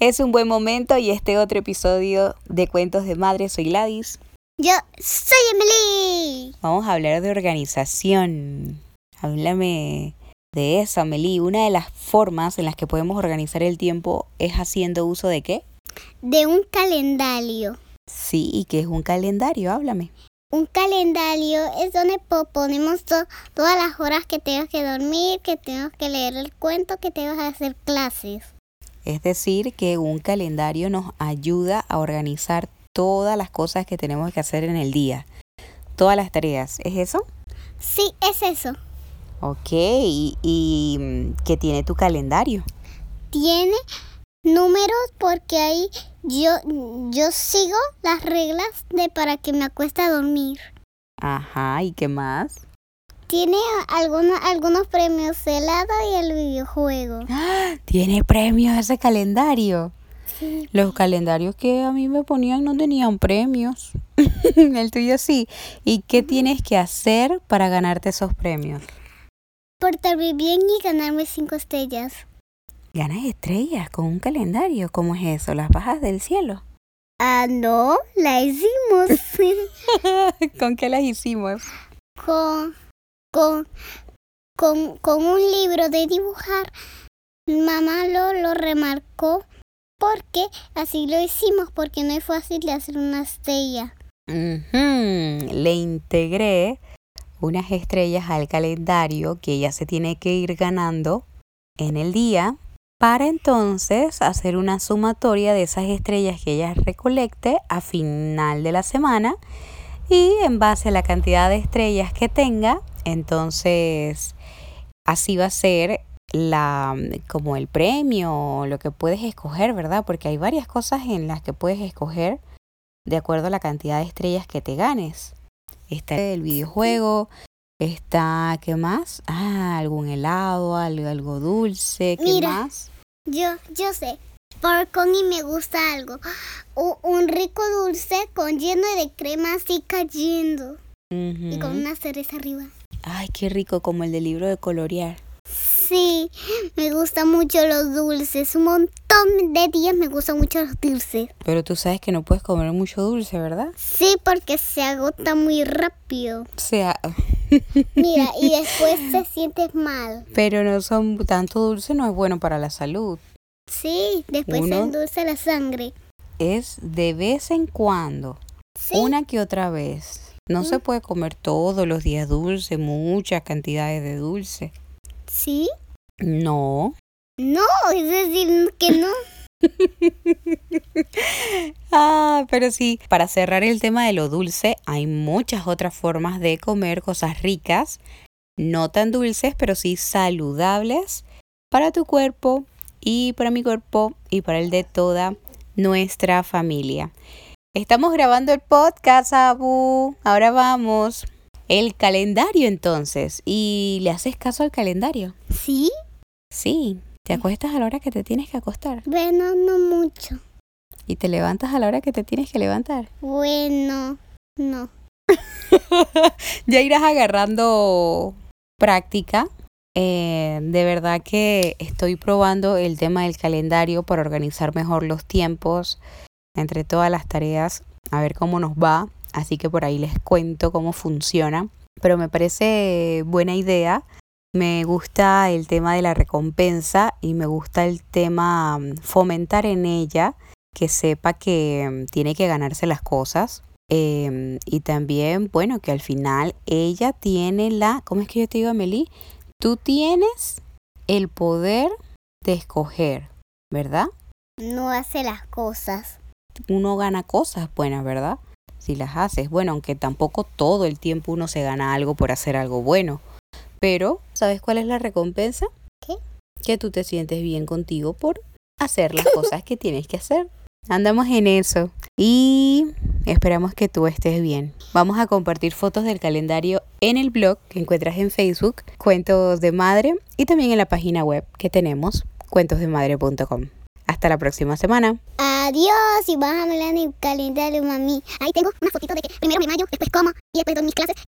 Es un buen momento y este otro episodio de Cuentos de Madre. Soy Gladys. Yo soy Emily. Vamos a hablar de organización. Háblame de eso, Amelie. Una de las formas en las que podemos organizar el tiempo es haciendo uso de qué? De un calendario. Sí, ¿y qué es un calendario? Háblame. Un calendario es donde ponemos todas las horas que tengas que dormir, que tengas que leer el cuento, que tengas que hacer clases. Es decir, que un calendario nos ayuda a organizar todas las cosas que tenemos que hacer en el día, todas las tareas. ¿Es eso? Sí, es eso. Ok, ¿y, mm, qué tiene tu calendario? Tiene números porque ahí yo, yo sigo las reglas de para que me acueste a dormir. Ajá, ¿y qué más? Tiene algunos, algunos premios helado y el videojuego. Tiene premios ese calendario. Los calendarios que a mí me ponían no tenían premios. el tuyo sí. ¿Y qué tienes que hacer para ganarte esos premios? Portarme bien y ganarme cinco estrellas. ¿Ganas estrellas con un calendario? ¿Cómo es eso? ¿Las bajas del cielo? Ah, no, la hicimos. ¿Con qué las hicimos? Con con, con, con un libro de dibujar. Mamá lo, lo remarcó porque así lo hicimos, porque no es fácil de hacer una estrella. Le integré unas estrellas al calendario que ella se tiene que ir ganando en el día para entonces hacer una sumatoria de esas estrellas que ella recolecte a final de la semana y en base a la cantidad de estrellas que tenga, entonces así va a ser la como el premio, lo que puedes escoger, ¿verdad? Porque hay varias cosas en las que puedes escoger de acuerdo a la cantidad de estrellas que te ganes. Está el videojuego, está ¿qué más? Ah, algún helado, algo, algo dulce, ¿qué más? Yo yo sé, por Connie me gusta algo. un rico dulce con lleno de crema así cayendo. Y con una cereza arriba. Ay, qué rico, como el del libro de colorear. Sí, me gustan mucho los dulces. Un montón de días me gustan mucho los dulces. Pero tú sabes que no puedes comer mucho dulce, ¿verdad? Sí, porque se agota muy rápido. O sea... Mira, y después te sientes mal. Pero no son tanto dulce, no es bueno para la salud. Sí, después se endulce la sangre. Es de vez en cuando. Una que otra vez. No se puede comer todos los días dulce, muchas cantidades de dulce. ¿Sí? No. No, es decir, que no. ah, pero sí, para cerrar el tema de lo dulce, hay muchas otras formas de comer cosas ricas, no tan dulces, pero sí saludables para tu cuerpo y para mi cuerpo y para el de toda nuestra familia. Estamos grabando el podcast, Abu. Ahora vamos. El calendario entonces. ¿Y le haces caso al calendario? Sí. Sí. ¿Te acuestas a la hora que te tienes que acostar? Bueno, no mucho. ¿Y te levantas a la hora que te tienes que levantar? Bueno, no. ya irás agarrando práctica. Eh, de verdad que estoy probando el tema del calendario para organizar mejor los tiempos entre todas las tareas, a ver cómo nos va. Así que por ahí les cuento cómo funciona. Pero me parece buena idea. Me gusta el tema de la recompensa y me gusta el tema mm, fomentar en ella que sepa que mm, tiene que ganarse las cosas. Em, y también, bueno, que al final ella tiene la, ¿cómo es que yo te digo, Amelie? Tú tienes el poder de escoger, ¿verdad? No hace las cosas uno gana cosas buenas, ¿verdad? Si las haces. Bueno, aunque tampoco todo el tiempo uno se gana algo por hacer algo bueno. Pero, ¿sabes cuál es la recompensa? ¿Qué? Que tú te sientes bien contigo por hacer las cosas que tienes que hacer. Andamos en eso. Y esperamos que tú estés bien. Vamos a compartir fotos del calendario en el blog que encuentras en Facebook, Cuentos de Madre, y también en la página web que tenemos, cuentosdemadre.com. Hasta la próxima semana. Adiós y bájame en el calendario, mami. Ahí tengo una fotito de que primero me mayo, después como y después doy mis clases